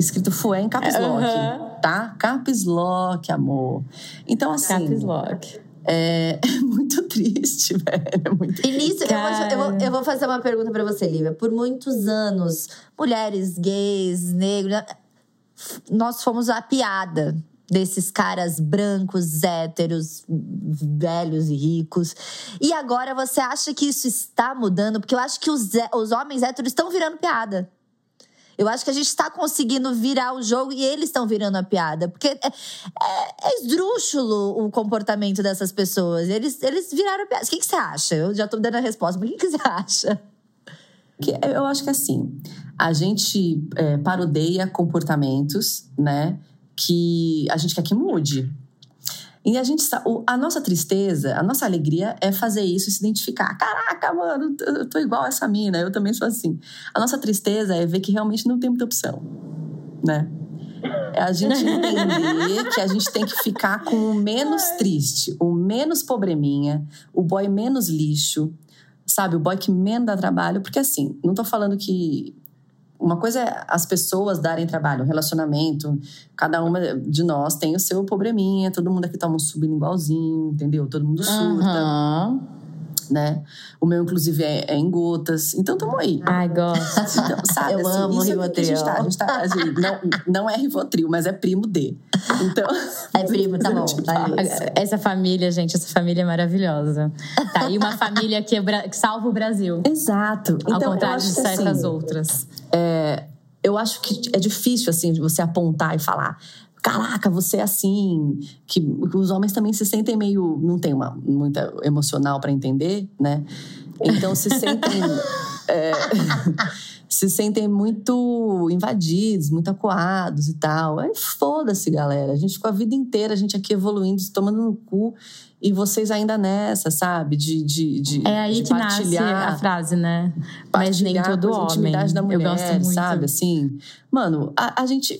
escrito fué em caps lock, tá? Caps lock, amor. Então, assim... Caps lock. É, é muito triste, velho. É muito e nisso, eu vou, eu, vou, fazer uma pergunta para você, Lívia. Por muitos anos, mulheres gays, negros, nós fomos a piada desses caras brancos, héteros, velhos e ricos. E agora você acha que isso está mudando? Porque eu acho que os, os homens héteros estão virando piada. Eu acho que a gente está conseguindo virar o jogo e eles estão virando a piada. Porque é, é, é esdrúxulo o comportamento dessas pessoas. Eles, eles viraram a piada. O que, que você acha? Eu já estou dando a resposta, mas o que, que você acha? Que eu acho que assim, a gente é, parodeia comportamentos, né? Que a gente quer que mude. E a gente a nossa tristeza, a nossa alegria é fazer isso e se identificar. Caraca, mano, eu tô igual essa mina, eu também sou assim. A nossa tristeza é ver que realmente não tem muita opção, né? É a gente entender que a gente tem que ficar com o menos triste, o menos probleminha, o boy menos lixo, sabe? O boy que menos dá trabalho, porque assim, não tô falando que uma coisa é as pessoas darem trabalho, um relacionamento. Cada uma de nós tem o seu probleminha, todo mundo aqui toma um sublingualzinho, entendeu? Todo mundo surta. Uhum né? O meu, inclusive, é, é em gotas. Então, tamo aí. Ai, gosto. Então, sabe, Eu assim, amo isso Rivotril. É a gente tá, a gente tá, assim, não, não é Rivotril, mas é primo D. Então... É primo, tá bom. Tá essa família, gente, essa família é maravilhosa. Tá aí uma família que, é, que salva o Brasil. Exato. Ao então, contrário de certas assim, outras. É, eu acho que é difícil, assim, de você apontar e falar caraca, você é assim, que os homens também se sentem meio, não tem uma muita emocional para entender, né? Então se sentem é, se sentem muito invadidos, muito acuados e tal. Aí foda-se, galera. A gente ficou a vida inteira, a gente aqui evoluindo, se tomando no cu e vocês ainda nessa, sabe? De, de, de É aí de que nasce a frase, né? Mas nem todo homem. da mulher, Eu gosto muito. sabe? Assim, mano, a, a gente,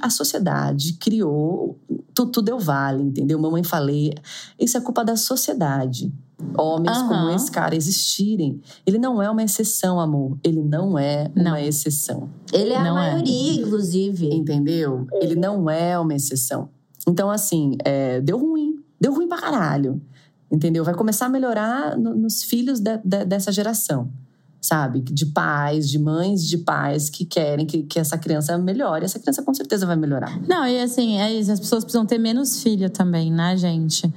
a sociedade criou, tudo, tudo deu vale, entendeu? Mamãe falei, isso é culpa da sociedade. Homens uhum. como esse cara existirem. Ele não é uma exceção, amor. Ele não é não. uma exceção. Ele é não a é. maioria, é. inclusive. Entendeu? Ele não é uma exceção. Então, assim, é, deu ruim Deu ruim pra caralho. Entendeu? Vai começar a melhorar no, nos filhos de, de, dessa geração. sabe? De pais, de mães, de pais que querem que, que essa criança melhore. Essa criança com certeza vai melhorar. Não, e assim, é isso. As pessoas precisam ter menos filho também, né, gente?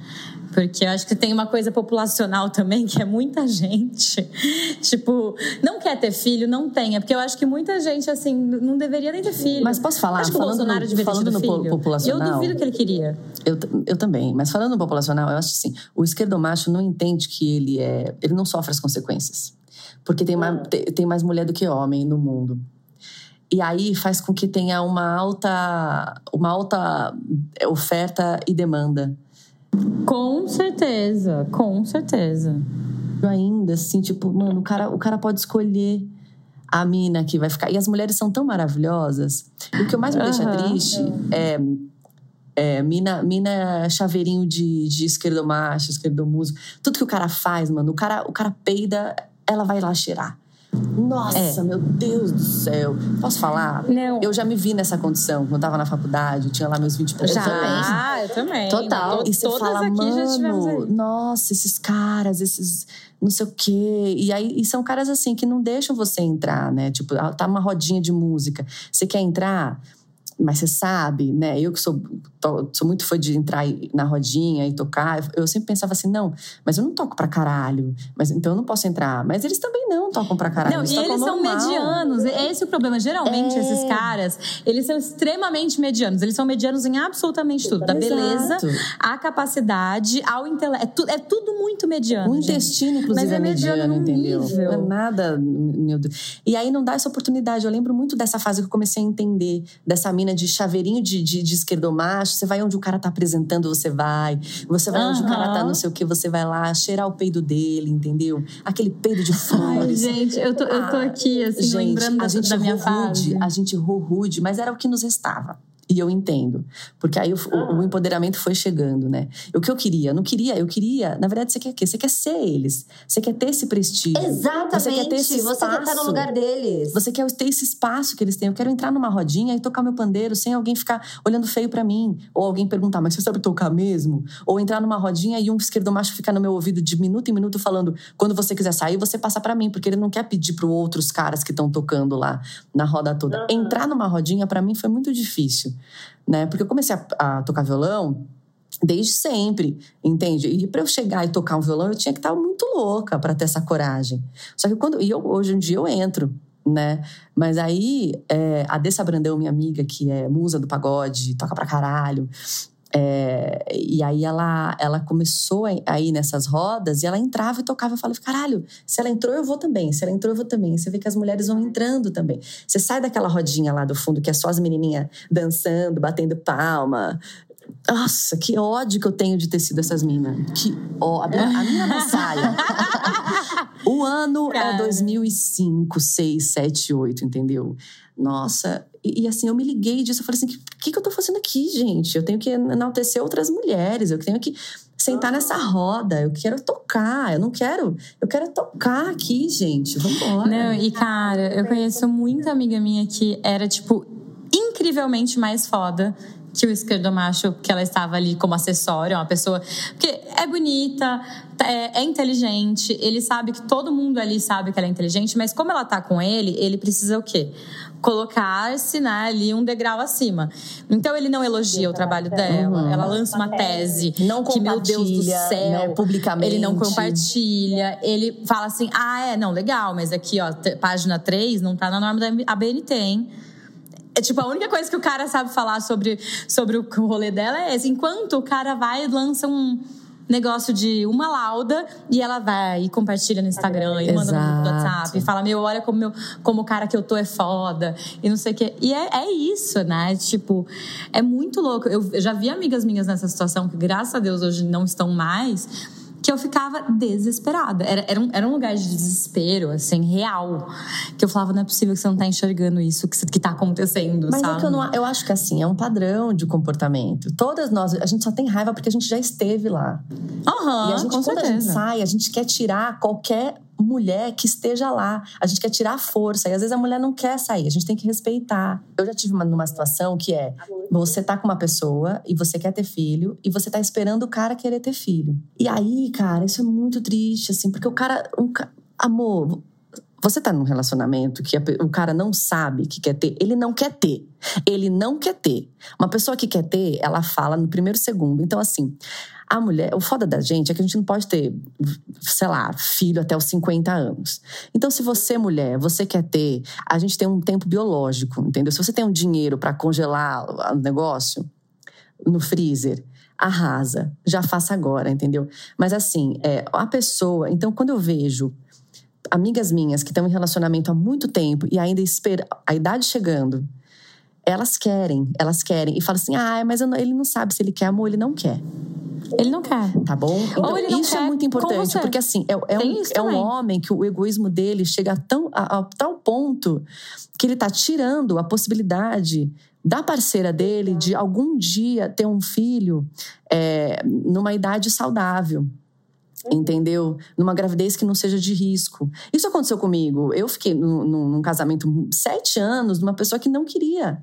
Porque eu acho que tem uma coisa populacional também, que é muita gente. tipo, não quer ter filho, não tenha. Porque eu acho que muita gente, assim, não deveria nem ter filho. Mas posso falar? Acho que falando o Bolsonaro no, falando no filho. populacional. Eu duvido que ele queria. Eu, eu também. Mas falando no populacional, eu acho assim, o esquerdomacho não entende que ele é... Ele não sofre as consequências. Porque tem mais, tem mais mulher do que homem no mundo. E aí faz com que tenha uma alta, uma alta oferta e demanda. Com certeza, com certeza. Ainda, assim, tipo, mano, o cara, o cara pode escolher a mina que vai ficar. E as mulheres são tão maravilhosas. E o que mais me deixa triste é, é mina, mina chaveirinho de, de esquerdomacho, esquerdomuso. Tudo que o cara faz, mano, o cara, o cara peida, ela vai lá cheirar. Nossa, meu Deus do céu. Posso falar? Não. Eu já me vi nessa condição. Quando eu tava na faculdade, eu tinha lá meus 20 e poucos Já. anos. Ah, eu também. Total. To- E você Todas fala, aqui mano, já tivemos aí. nossa, esses caras, esses não sei o quê. E aí e são caras assim que não deixam você entrar, né? Tipo, tá uma rodinha de música. Você quer entrar? Mas você sabe, né? Eu que sou, to- sou muito fã de entrar na rodinha e tocar, eu- sempre pensava assim, não, mas eu não toco pra caralho, mas então eu não posso entrar. Mas eles também não tocam pra caralho. Não, eles e eles são normal. medianos. É esse o problema. Geralmente, É. esses caras, eles são extremamente medianos. Eles são medianos em absolutamente tudo. Da beleza, à capacidade, ao intelecto. É, tu- é tudo muito mediano. O gente. intestino, inclusive, Mas é é mediano entendeu? nível. Não é nada, meu Deus. E aí não dá essa oportunidade. Eu lembro muito dessa fase que eu comecei a entender, dessa mina de chaveirinho de, de, de esquerdomacho. Você vai onde o cara tá apresentando, você vai. Você vai onde o cara tá não sei o que, você vai lá cheirar o peido dele, entendeu? Aquele peido de Ai, flores. gente, eu tô, eu tô aqui, assim, Gente, lembrando a da, gente da minha rude, fase. a gente errou rude, mas era o que nos restava. E eu entendo. Porque aí o, o- o empoderamento foi chegando, né? O que eu queria? Eu não queria, eu queria. Na verdade, você quer o quê? Você quer ser eles. Você quer ter esse prestígio. Exatamente. Você quer ter esse Você quer estar no espaço. lugar deles. Você quer ter esse espaço que eles têm. Eu quero entrar numa rodinha e tocar meu pandeiro sem alguém ficar olhando feio pra mim. Ou alguém perguntar, mas você sabe tocar mesmo? Ou entrar numa rodinha e um esquerdomacho ficar no meu ouvido de minuto em minuto falando: quando você quiser sair, você passa pra mim, porque ele não quer pedir para outros caras que estão tocando lá na roda toda. Entrar numa rodinha pra mim foi muito difícil, né? Porque eu comecei a, a tocar violão desde sempre, entende? E para eu chegar e tocar um violão, eu tinha que estar muito louca para ter essa coragem. Só que quando e eu, hoje em dia eu entro, né? Mas aí é, a Dessa Brandão, minha amiga, que é musa do pagode, toca pra caralho. É, e aí ela, ela começou a a ir nessas rodas e ela entrava e tocava. Eu falei, caralho, se ela entrou, eu vou também. Se ela entrou, eu vou também. Você vê que as mulheres vão entrando também. Você sai daquela rodinha lá do fundo, que é só as menininhas dançando, batendo palma. Nossa, que ódio que eu tenho de ter sido essas minas. Que ó, a, minha- saia. o ano é Cara. 2005, 6, 7, 8, entendeu? Nossa, e, e assim, eu me liguei disso. Eu falei assim: o que, que eu tô fazendo aqui, gente? Eu tenho que enaltecer outras mulheres, eu tenho que sentar nessa roda, eu quero tocar, eu não quero. Eu quero tocar aqui, gente. Vambora. Não, e cara, eu conheço muita amiga minha que era, tipo, incrivelmente mais foda que o esquerdomacho, que ela estava ali como acessório, uma pessoa. Porque é bonita, é, é inteligente, ele sabe que todo mundo ali sabe que ela é inteligente, mas como ela tá com ele, ele precisa o quê? Colocar-se né, ali um degrau acima. Então ele não elogia o trabalho dela, ela lança uma tese Não que, meu Deus do céu, né, publicamente. ele não compartilha, ele fala assim: ah, é, não, legal, mas aqui, ó, página 3 não tá na norma da ABNT, hein? É tipo, a única coisa que o cara sabe falar sobre, sobre o rolê dela é esse. Enquanto o cara vai e lança um negócio de uma lauda e ela vai e compartilha no Instagram e manda no grupo do Exato. WhatsApp e fala: Meu, olha como, meu, como o cara que eu tô é foda e não sei o quê. E é, é isso, né? Tipo, é muito louco. Eu já vi amigas minhas nessa situação que, graças a Deus, hoje não estão mais que eu ficava desesperada. Era, era, um, era um lugar de desespero, assim, real. Que eu falava, não é possível que você não tá enxergando isso que, que tá acontecendo, Mas sabe? é que eu, não, eu acho que assim, é um padrão de comportamento. Todas nós, a gente só tem raiva porque a gente já esteve lá. Aham, e a gente, quando a gente sai, a gente quer tirar qualquer mulher que esteja lá. A gente quer tirar a força. E às vezes a mulher não quer sair, a gente tem que respeitar. Eu já tive uma, numa situação que é: você tá com uma pessoa e você quer ter filho, e você tá esperando o cara querer ter filho. E aí, cara, isso é muito triste, assim, porque o cara. Um, amor, você tá num relacionamento que o cara não sabe que quer ter, ele não quer ter. Ele não quer ter. Uma pessoa que quer ter, ela fala no primeiro segundo. Então, assim, a mulher, o foda da gente é que a gente não pode ter, sei lá, filho até os 50 anos. Então, se você, mulher, você quer ter, a gente tem um tempo biológico, entendeu? Se você tem um dinheiro para congelar o negócio no freezer, arrasa, já faça agora, entendeu? Mas assim, é, a pessoa. Então, quando eu vejo amigas minhas que estão em relacionamento há muito tempo e ainda espera a idade chegando, elas querem, elas querem. E falam assim: ah, mas não, ele não sabe se ele quer amor, ele não quer. Ele não quer. Tá bom? Então, isso é muito importante, porque assim, é, é um, é um homem que o egoísmo dele chega a, tão, a, a tal ponto que ele tá tirando a possibilidade da parceira dele de algum dia ter um filho é, numa idade saudável entendeu? Numa gravidez que não seja de risco. Isso aconteceu comigo. Eu fiquei num, num, casamento sete anos numa pessoa que não queria.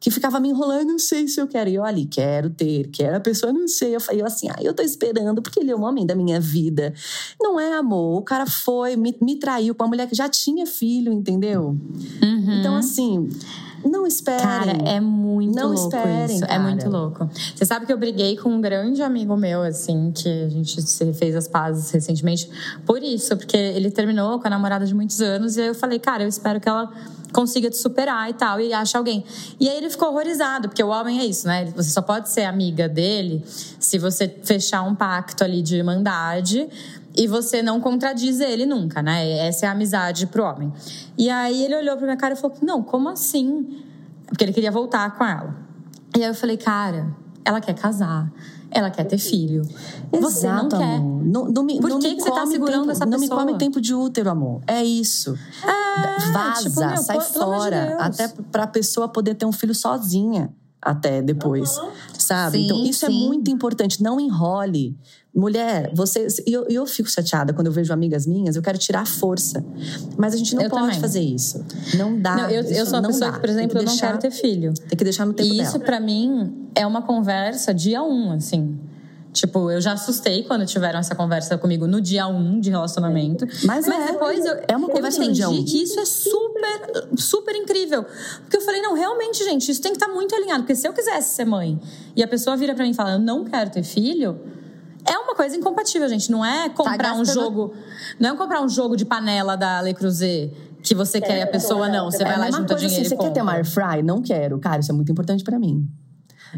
Que ficava me enrolando, não sei se eu quero. E eu ali, quero ter, quero. A pessoa, não sei. Eu falei assim, ah, eu tô esperando, porque ele é o homem da minha vida. Não é amor. O cara foi, me, me traiu com uma mulher que já tinha filho, entendeu? Uhum. Então, assim, não esperem. Cara, é muito não louco esperem, isso. Cara. É muito louco. Você sabe que eu briguei com um grande amigo meu, assim, que a gente fez as pazes recentemente por isso, porque ele terminou com a namorada de muitos anos e aí eu falei, cara, eu espero que ela consiga te superar e tal, e ache alguém. E aí ele ficou horrorizado, porque o homem é isso, né? Você só pode ser amiga dele se você fechar um pacto ali de irmandade e você não contradiz ele nunca, né? Essa é a amizade pro homem. E aí ele olhou pra minha cara e falou: Não, como assim? Porque ele queria voltar com ela. E aí eu falei: Cara, ela quer casar. Ela quer ter filho. Você não quer. Não, não me, Por não que, me que você tá segurando tempo, essa pessoa? Não me come tempo de útero, amor. É isso. É, Vaza, tipo, meu, sai fora. De até pra pessoa poder ter um filho sozinha até depois, uhum. sabe? Sim, então isso é sim. é muito importante. Não enrole. Mulher, você. E eu, eu fico chateada quando eu vejo amigas minhas, eu quero tirar a força. Mas a gente não eu pode também. fazer isso. Não dá. Não, eu, eu sou uma pessoa dá. que, por exemplo, eu não quero ter filho. Tem que deixar no tempo E isso, pra mim, é uma conversa dia um, assim. Tipo, eu já assustei quando tiveram essa conversa comigo no dia um de relacionamento. Mas, Mas é, depois eu, é uma conversa eu no dia entendi um. que isso é super, super incrível. Porque eu falei, não, realmente, gente, isso tem que estar muito alinhado. Porque se eu quisesse ser mãe e a pessoa vira pra mim e fala, eu não quero ter filho, uma coisa incompatível, gente. Não é comprar Tá um jogo. Não é comprar um jogo de panela da Le Creuset que você quer e a pessoa não. Você É vai lá mesma junta coisa dinheiro assim, e você quer ter uma compra. air fry? Não quero. Cara, isso é muito importante pra mim.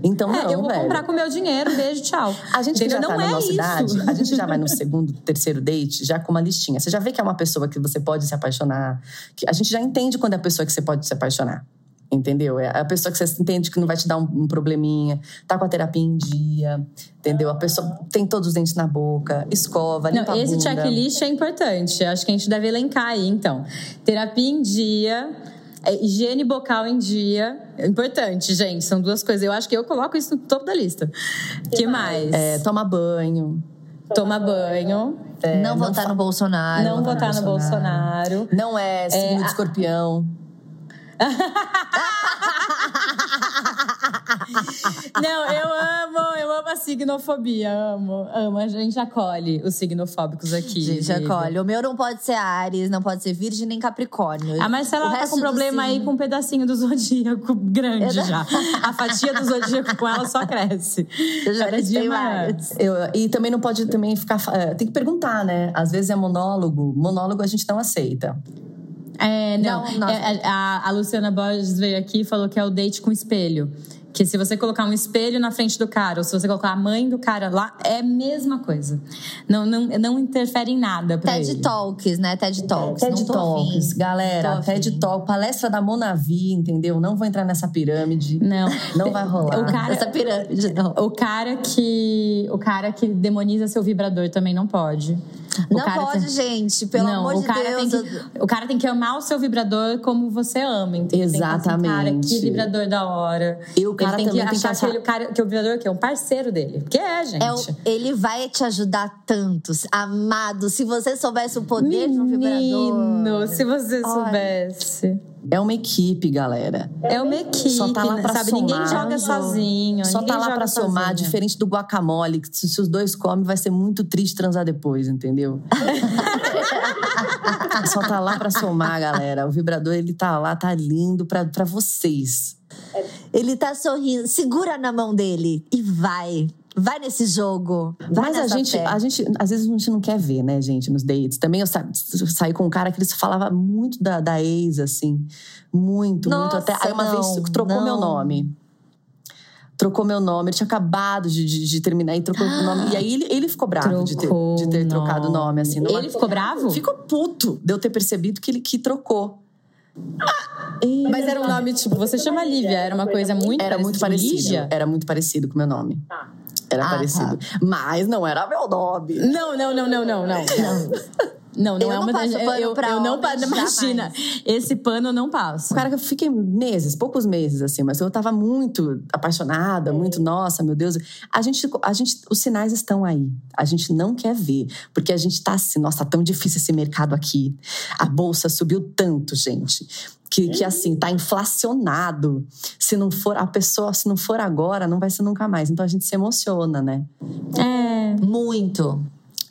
Então, É, não, eu vou velho. comprar com o meu dinheiro, beijo, tchau. A gente que Entendeu? já tá não na é nossa isso. idade, a gente já vai no segundo, terceiro date, já com uma listinha. Você já vê que é uma pessoa que você pode se apaixonar. Que a gente já entende quando é a pessoa que você pode se apaixonar. Entendeu? É a pessoa que você entende que não vai te dar um, probleminha, tá com a terapia em dia, entendeu? A pessoa tem todos os dentes na boca, escova, limpa Não, a esse bunda. checklist é importante. Acho que a gente deve elencar aí, então. Terapia em dia, é, higiene bocal em dia. É Importante, gente. São duas coisas. Eu acho que eu coloco isso no topo da lista. que mais? É, toma banho. Toma banho. é, não votar no Bolsonaro. não votar no Bolsonaro. Não é signo de escorpião. Não, eu amo, eu amo a signofobia. Amo, amo. A gente acolhe os signofóbicos aqui. Gente, acolhe. O meu não pode ser Ares, não pode ser Virgem nem Capricórnio. A Marcela O ela tá com problema aí com um pedacinho do zodíaco grande Eu- já. A fatia do zodíaco com ela só cresce. Eu já listei maior. vários. Eu- e também não pode também ficar. é, tem que perguntar, né? Às vezes é monólogo. Monólogo a gente não aceita. É, não. Não, nossa. É, a, a Luciana Borges veio aqui e falou que é o date com espelho. Que se você colocar um espelho na frente do cara, ou se você colocar a mãe do cara lá, é a mesma coisa. Não, não, não interfere em nada pra TED ele. Talks, né? TED Talks. TED Talks, afim. galera, TED. Talk, palestra da Monavi, entendeu? Não vou entrar nessa pirâmide. Não. Não vai rolar. O cara, Essa pirâmide, não. o cara que o cara que demoniza seu vibrador também não pode. O Não pode, tem- gente. Pelo não, amor de Deus. Que, o cara tem que amar o seu vibrador como você ama, entendeu? Tem que assim, cara, Exatamente. que vibrador da hora. E o cara ele tem que tem que achar que, cara, que o vibrador que é um parceiro dele. Porque é, gente. É o- ele vai te ajudar tanto, amado. Se você soubesse o poder de um vibrador. Menino, se você Olha. É uma equipe, galera. É uma equipe, Só tá lá pra sabe? somar. Ninguém joga sozinho. Só ninguém tá lá pra somar, sozinho. diferente do guacamole, que se se os dois comem, vai ser muito triste transar depois, entendeu? Só tá lá pra somar, galera. O vibrador, ele tá lá, tá lindo pra, pra vocês. Ele tá sorrindo. Segura na mão dele e vai. Vai nesse jogo. Vai Mas a gente, fé. a gente, às vezes a gente não quer ver, né, gente, nos dates. Também eu sa- saí com um cara que ele falava muito da, da ex, assim. Muito, muito. Nossa, Até aí uma não, vez trocou não. meu nome. Trocou meu nome. Ele tinha acabado de, de, de terminar e trocou o nome. E aí ele, ele ficou bravo de ter, de ter trocado o nome, assim. numa- Ele ficou bravo? Ficou puto de eu ter percebido que ele que trocou. Mas era um nome, tipo, você chama Lívia, era uma coisa muito Era muito parecida com parecido. Era muito parecido com o meu nome. Era Ah, parecido. Mas não era meu nome. Não, não, não, não, não, não. Não, não Eu é não uma das. pano Eu, pra eu não passo. Imagina, esse pano eu não passo. Cara eu fiquei meses, poucos meses, assim, mas eu tava muito apaixonada, muito, nossa, meu Deus. A gente, a gente, os sinais estão aí. A gente não quer ver, porque a gente tá assim, nossa, tá tão difícil esse mercado aqui. A bolsa subiu tanto, gente. Que, que assim, tá inflacionado. Se não for a pessoa, se não for agora, não vai ser nunca mais. Então a gente se emociona, né? É. Muito.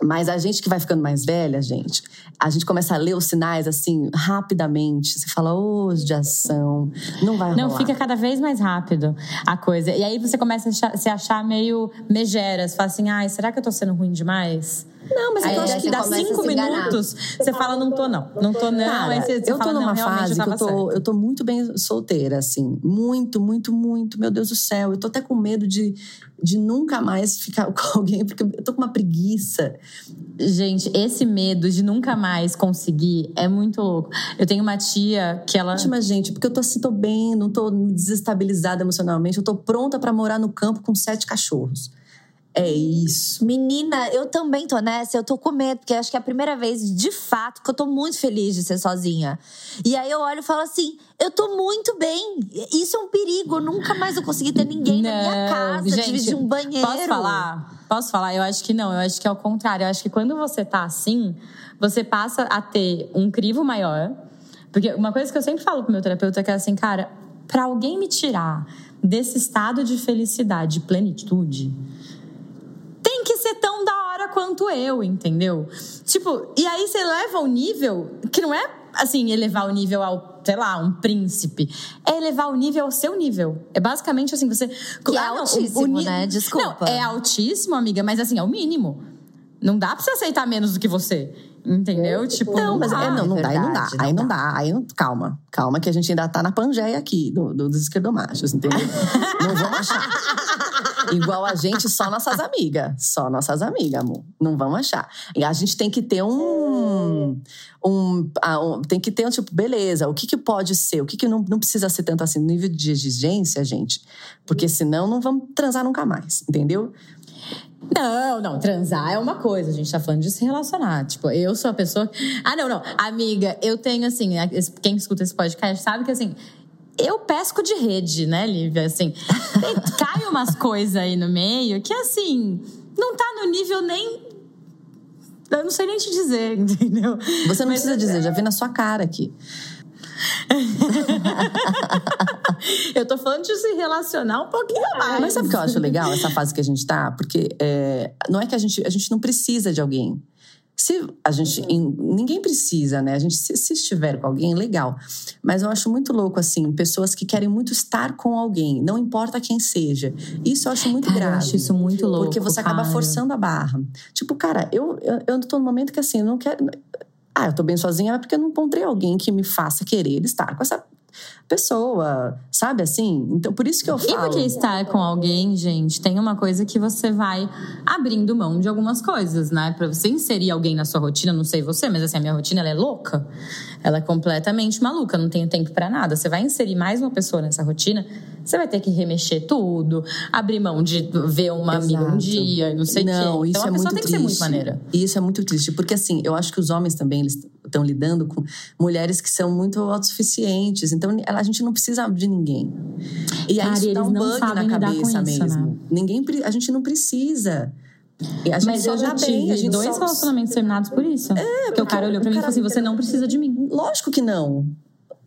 Mas a gente que vai ficando mais velha, gente, a gente começa a ler os sinais assim, rapidamente. Você fala, ô, de ação, não vai Não, rolar. fica cada vez mais rápido a coisa. E aí você começa a se achar meio megera. Você fala assim, ai, será que eu tô sendo ruim demais? Não, mas Aí eu acho que dá cinco minutos. Você fala, não tô, não. Não tô, não. Cara, aí você, você eu tô fala, numa fase que eu tô, certo. eu tô muito bem solteira, assim. Muito, muito, muito. Meu Deus do céu. Eu tô até com medo de, de nunca mais ficar com alguém, porque eu tô com uma preguiça. Gente, esse medo de nunca mais conseguir é muito louco. Eu tenho uma tia que ela. Ótima, gente, porque eu tô assim, tô bem, não tô desestabilizada emocionalmente. Eu tô pronta pra morar no campo com sete cachorros. É isso. Menina, eu também tô nessa, eu tô com medo, porque acho que é a primeira vez, de fato, que eu tô muito feliz de ser sozinha. E aí eu olho e falo assim: eu tô muito bem. Isso é um perigo. Eu nunca mais vou conseguir ter ninguém na minha Não, casa, gente, dividir um banheiro. Posso falar? Posso falar? Eu acho que não, eu acho que é o contrário. Eu acho que quando você tá assim, você passa a ter um crivo maior. Porque uma coisa que eu sempre falo pro meu terapeuta é que é assim, cara, pra alguém me tirar desse estado de felicidade, de plenitude, tem que ser tão da hora quanto eu, entendeu? Tipo, e aí você leva o nível que não é assim, elevar o nível ao, sei lá, um príncipe. É elevar o nível ao seu nível. É basicamente assim, você. Que é altíssimo, ni- né? Desculpa. Não, é altíssimo, amiga, mas assim, é o mínimo. Não dá pra você aceitar menos do que você. Entendeu? Tipo, Não, mas é, não, não dá, aí não dá. não Aí não dá. dá. Aí não, calma. Calma que a gente ainda tá na pangeia aqui, do, do- dos esquerdomachos, entendeu? não vamos achar. Igual a gente, só nossas amigas. Só nossas amigas, amor. Não vamos achar. E a gente tem que ter um. um, um- tem que ter um tipo, beleza, o que, que pode ser? O que, que não, não precisa ser tanto assim? Nível de exigência, gente. Porque senão não vamos transar nunca mais, entendeu? Não, não, transar é uma coisa, a gente tá falando de se relacionar. Tipo, eu sou a pessoa. Ah, não, não. Amiga, eu tenho assim, quem escuta esse podcast sabe que assim. Eu pesco de rede, né, Lívia? Assim, cai umas coisas aí no meio que, assim, não tá no nível nem. Eu não sei nem te dizer, entendeu? Você não Mas- precisa dizer, já vi na sua cara aqui. Eu tô falando de se relacionar um pouquinho mais. Mas sabe o que eu acho legal, essa fase que a gente tá? Porque é, não é que a gente, a gente não precisa de alguém. Se a gente. em- ninguém precisa, né? A gente, se, se estiver com alguém, legal. Mas eu acho muito louco, assim, pessoas que querem muito estar com alguém, não importa quem seja. Isso eu acho muito Cara, eu grave. acho isso muito louco. Porque você acaba cara. forçando a barra. Tipo, cara, eu, eu, eu tô num momento que assim, eu não quero. Ah, eu tô bem sozinha, mas porque eu não encontrei alguém que me faça querer estar com essa pessoa, sabe assim? Então, por isso que eu E falo. porque estar com alguém, gente, tem uma coisa que você vai abrindo mão de algumas coisas, né? Pra você inserir alguém na sua rotina, não sei você, mas assim, a minha rotina ela é louca. Ela é completamente maluca, não tenho tempo pra nada. Você vai inserir mais uma pessoa nessa rotina, você vai ter que remexer tudo, abrir mão de ver uma amiga um Exato. dia, e não sei o quê. isso Então é a pessoa muito tem que triste. ser muito maneira. Isso é muito triste, porque assim, eu acho que os homens também eles estão lidando com mulheres que são muito autossuficientes, então a gente não precisa de ninguém. E aí Cara, isso dá um não bug na cabeça isso, mesmo. né? Ninguém, a gente não precisa. E a gente Mas eu já tive bem, a gente dois só- relacionamentos terminados por isso. É, porque o cara olhou pra mim e falou assim: você não precisa de mim. Lógico que não.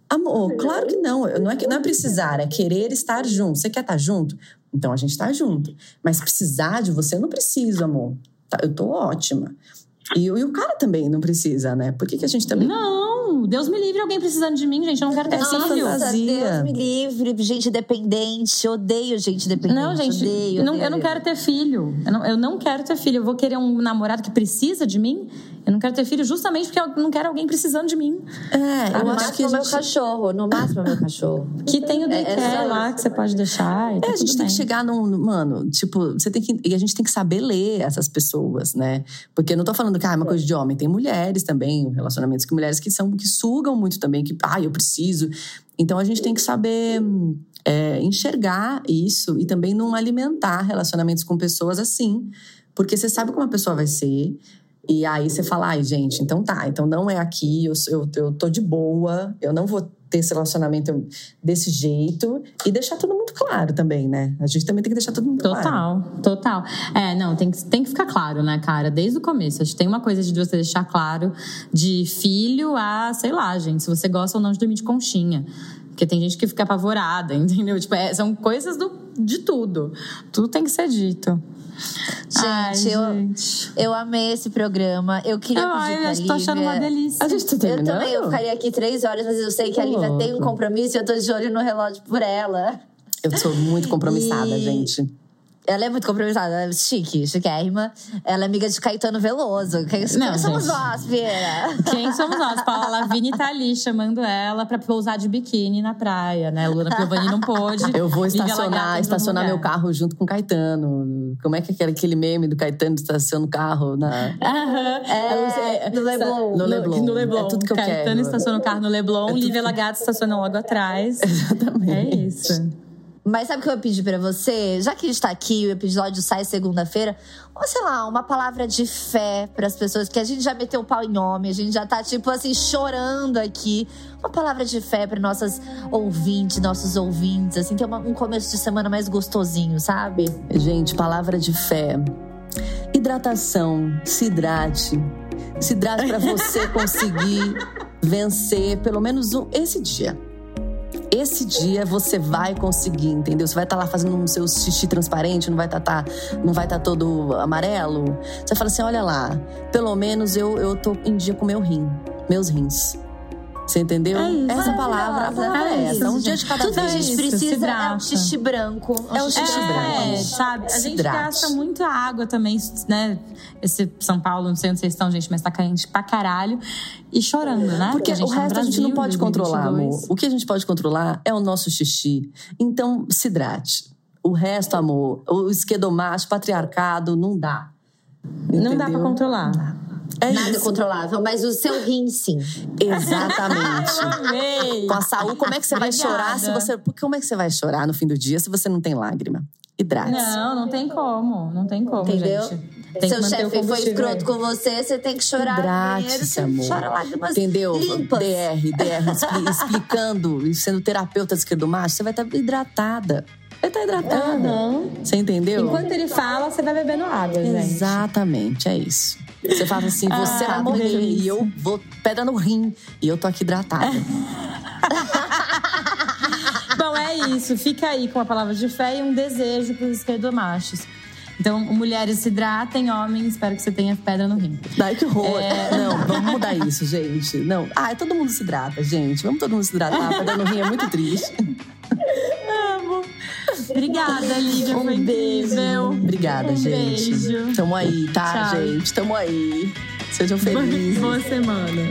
Amor, claro que não. Não é, que, não é precisar, é querer estar junto. Você quer estar junto? Então a gente tá junto. Mas precisar de você, eu não preciso, amor. Tá, eu tô ótima. E, e, o cara também não precisa, né? Por que, que a gente também. Não, Deus me livre alguém precisando de mim, gente. Eu não quero ter Nossa, filho. Deus me livre, gente dependente. Odeio gente dependente. Não, gente, odeio, eu, não, odeio, eu não quero ter filho. Eu não, eu não quero ter filho. Eu vou querer um namorado que precisa de mim. Eu não quero ter filho justamente porque eu não quero alguém precisando de mim. É, eu no acho que gente... meu cachorro, no máximo meu cachorro. Que tem o daycare é só lá que você pode deixar. e tá É, a gente tem bem. que chegar num. Mano, tipo, você tem que. E a gente tem que saber ler essas pessoas, né? Porque eu não tô falando que ah, é uma coisa de homem. Tem mulheres também, relacionamentos com mulheres que são que sugam muito também, que, ah, eu preciso. Então a gente tem que saber é, enxergar isso e também não alimentar relacionamentos com pessoas assim. Porque você sabe como a pessoa vai ser. E aí você fala, ai, gente, então tá, então não é aqui, eu, eu, eu tô de boa, eu não vou ter esse relacionamento desse jeito. E deixar tudo muito claro também, né? A gente também tem que deixar tudo muito claro. Total, total. É, não, tem que, tem que ficar claro, né, cara? Desde o começo. Acho que tem uma coisa de você deixar claro de filho a, sei lá, gente, se você gosta ou não de dormir de conchinha. Porque tem gente que fica apavorada, entendeu? Tipo, é, são coisas do, de tudo. Tudo tem que ser dito. Ai, Gente, eu, gente. eu amei esse programa. Eu queria Ai, pedir pra eu tô achando uma Lívia- delícia. A gente tá Eu terminando? também, eu ficaria aqui três horas, mas eu sei que a Tô Lívia tem um compromisso e eu tô de olho no relógio por ela. Eu sou muito compromissada, E- gente. Ela é muito compromissada, ela é chique, chiquérrima. Ela é amiga de Caetano Veloso. Quem, Não, quem somos nós, Pira? Quem somos nós? Paula Lavigne tá ali chamando ela pra pousar de biquíni na praia, né? Luana Piovani não pôde. Eu vou estacionar, estacionar meu carro junto com o Caetano. Como é que é aquele- aquele meme do Caetano estaciona o carro na. Aham. É, no Leblon. No Leblon. No Leblon. É tudo que eu Caetano quero. estaciona o carro no Leblon, Lívia Lagato estaciona logo atrás. Exatamente. É isso. Mas sabe o que eu ia pedir pra você? Já que a gente tá aqui, o episódio sai segunda-feira, ou sei lá, uma palavra de fé pras pessoas, que a gente já meteu o pau em homem, a gente já tá, tipo assim, chorando aqui. Uma palavra de fé pra nossas ouvintes, nossos ouvintes, assim, ter uma- um começo de semana mais gostosinho, sabe? Gente, palavra de fé. Hidratação. Se hidrate. Se hidrate pra você conseguir vencer pelo menos um, esse dia. Esse dia você vai conseguir, entendeu? Você vai estar lá fazendo um seu xixi transparente, não vai estar não vai estar todo amarelo. Você fala assim, olha lá, pelo menos eu eu tô em dia com meu rim, meus rins. Você entendeu? É isso. essa palavra, a palavra é É essa, um dia gente. de cada Tudo que a vez. gente isso, precisa é um xixi branco. É um xixi é, branco. sabe? A gente gasta muita água também, né? Esse São Paulo, não sei onde vocês estão, gente, mas tá quente pra caralho. E chorando, né? Porque gente o tá resto a gente não Brasil, pode controlar, 2022. amor. O que a gente pode controlar é o nosso xixi. Então, se hidrate. O resto, amor, o esquedomacho, patriarcado, não dá. Não dá pra Entendeu? controlar. É Nada isso. controlável, mas o seu rim, sim. Exatamente. Amei! Com a saúde, como é que você vai Obrigada. chorar se você. Como é que você vai chorar no fim do dia se você não tem lágrima? Hidrate. Não, não tem como. Não tem como, Entendeu? gente. Tem Seu chefe foi escroto com você, você tem que chorar. Primeiro, amor. Chora lágrimas Entendeu? limpas. DR, DR, expli- explicando, e sendo terapeuta de esquerdomacho, você vai estar hidratada. Vai estar hidratada. Aham. Você entendeu? Enquanto ele fala, você vai bebendo água, gente. Exatamente, é isso. Você fala assim, você Ah, vai morrer e eu vou pedra no rim e eu tô aqui hidratada. Bom, é isso. Fica aí com a palavra de fé e um desejo para os esquerdomachos. Então, mulheres se hidratem, homens, espero que você tenha pedra no rim. Daí que horror. É. Não, vamos mudar isso, gente. Não. Ah, todo mundo se hidrata, gente. Vamos todo mundo se hidratar. Pedra no rim é muito triste. Amo. Obrigada, Lívia. Foi incrível. Obrigada, um gente. Beijo. Tamo aí, tá, Tchau. gente? Tamo aí. Sejam felizes. Boa semana.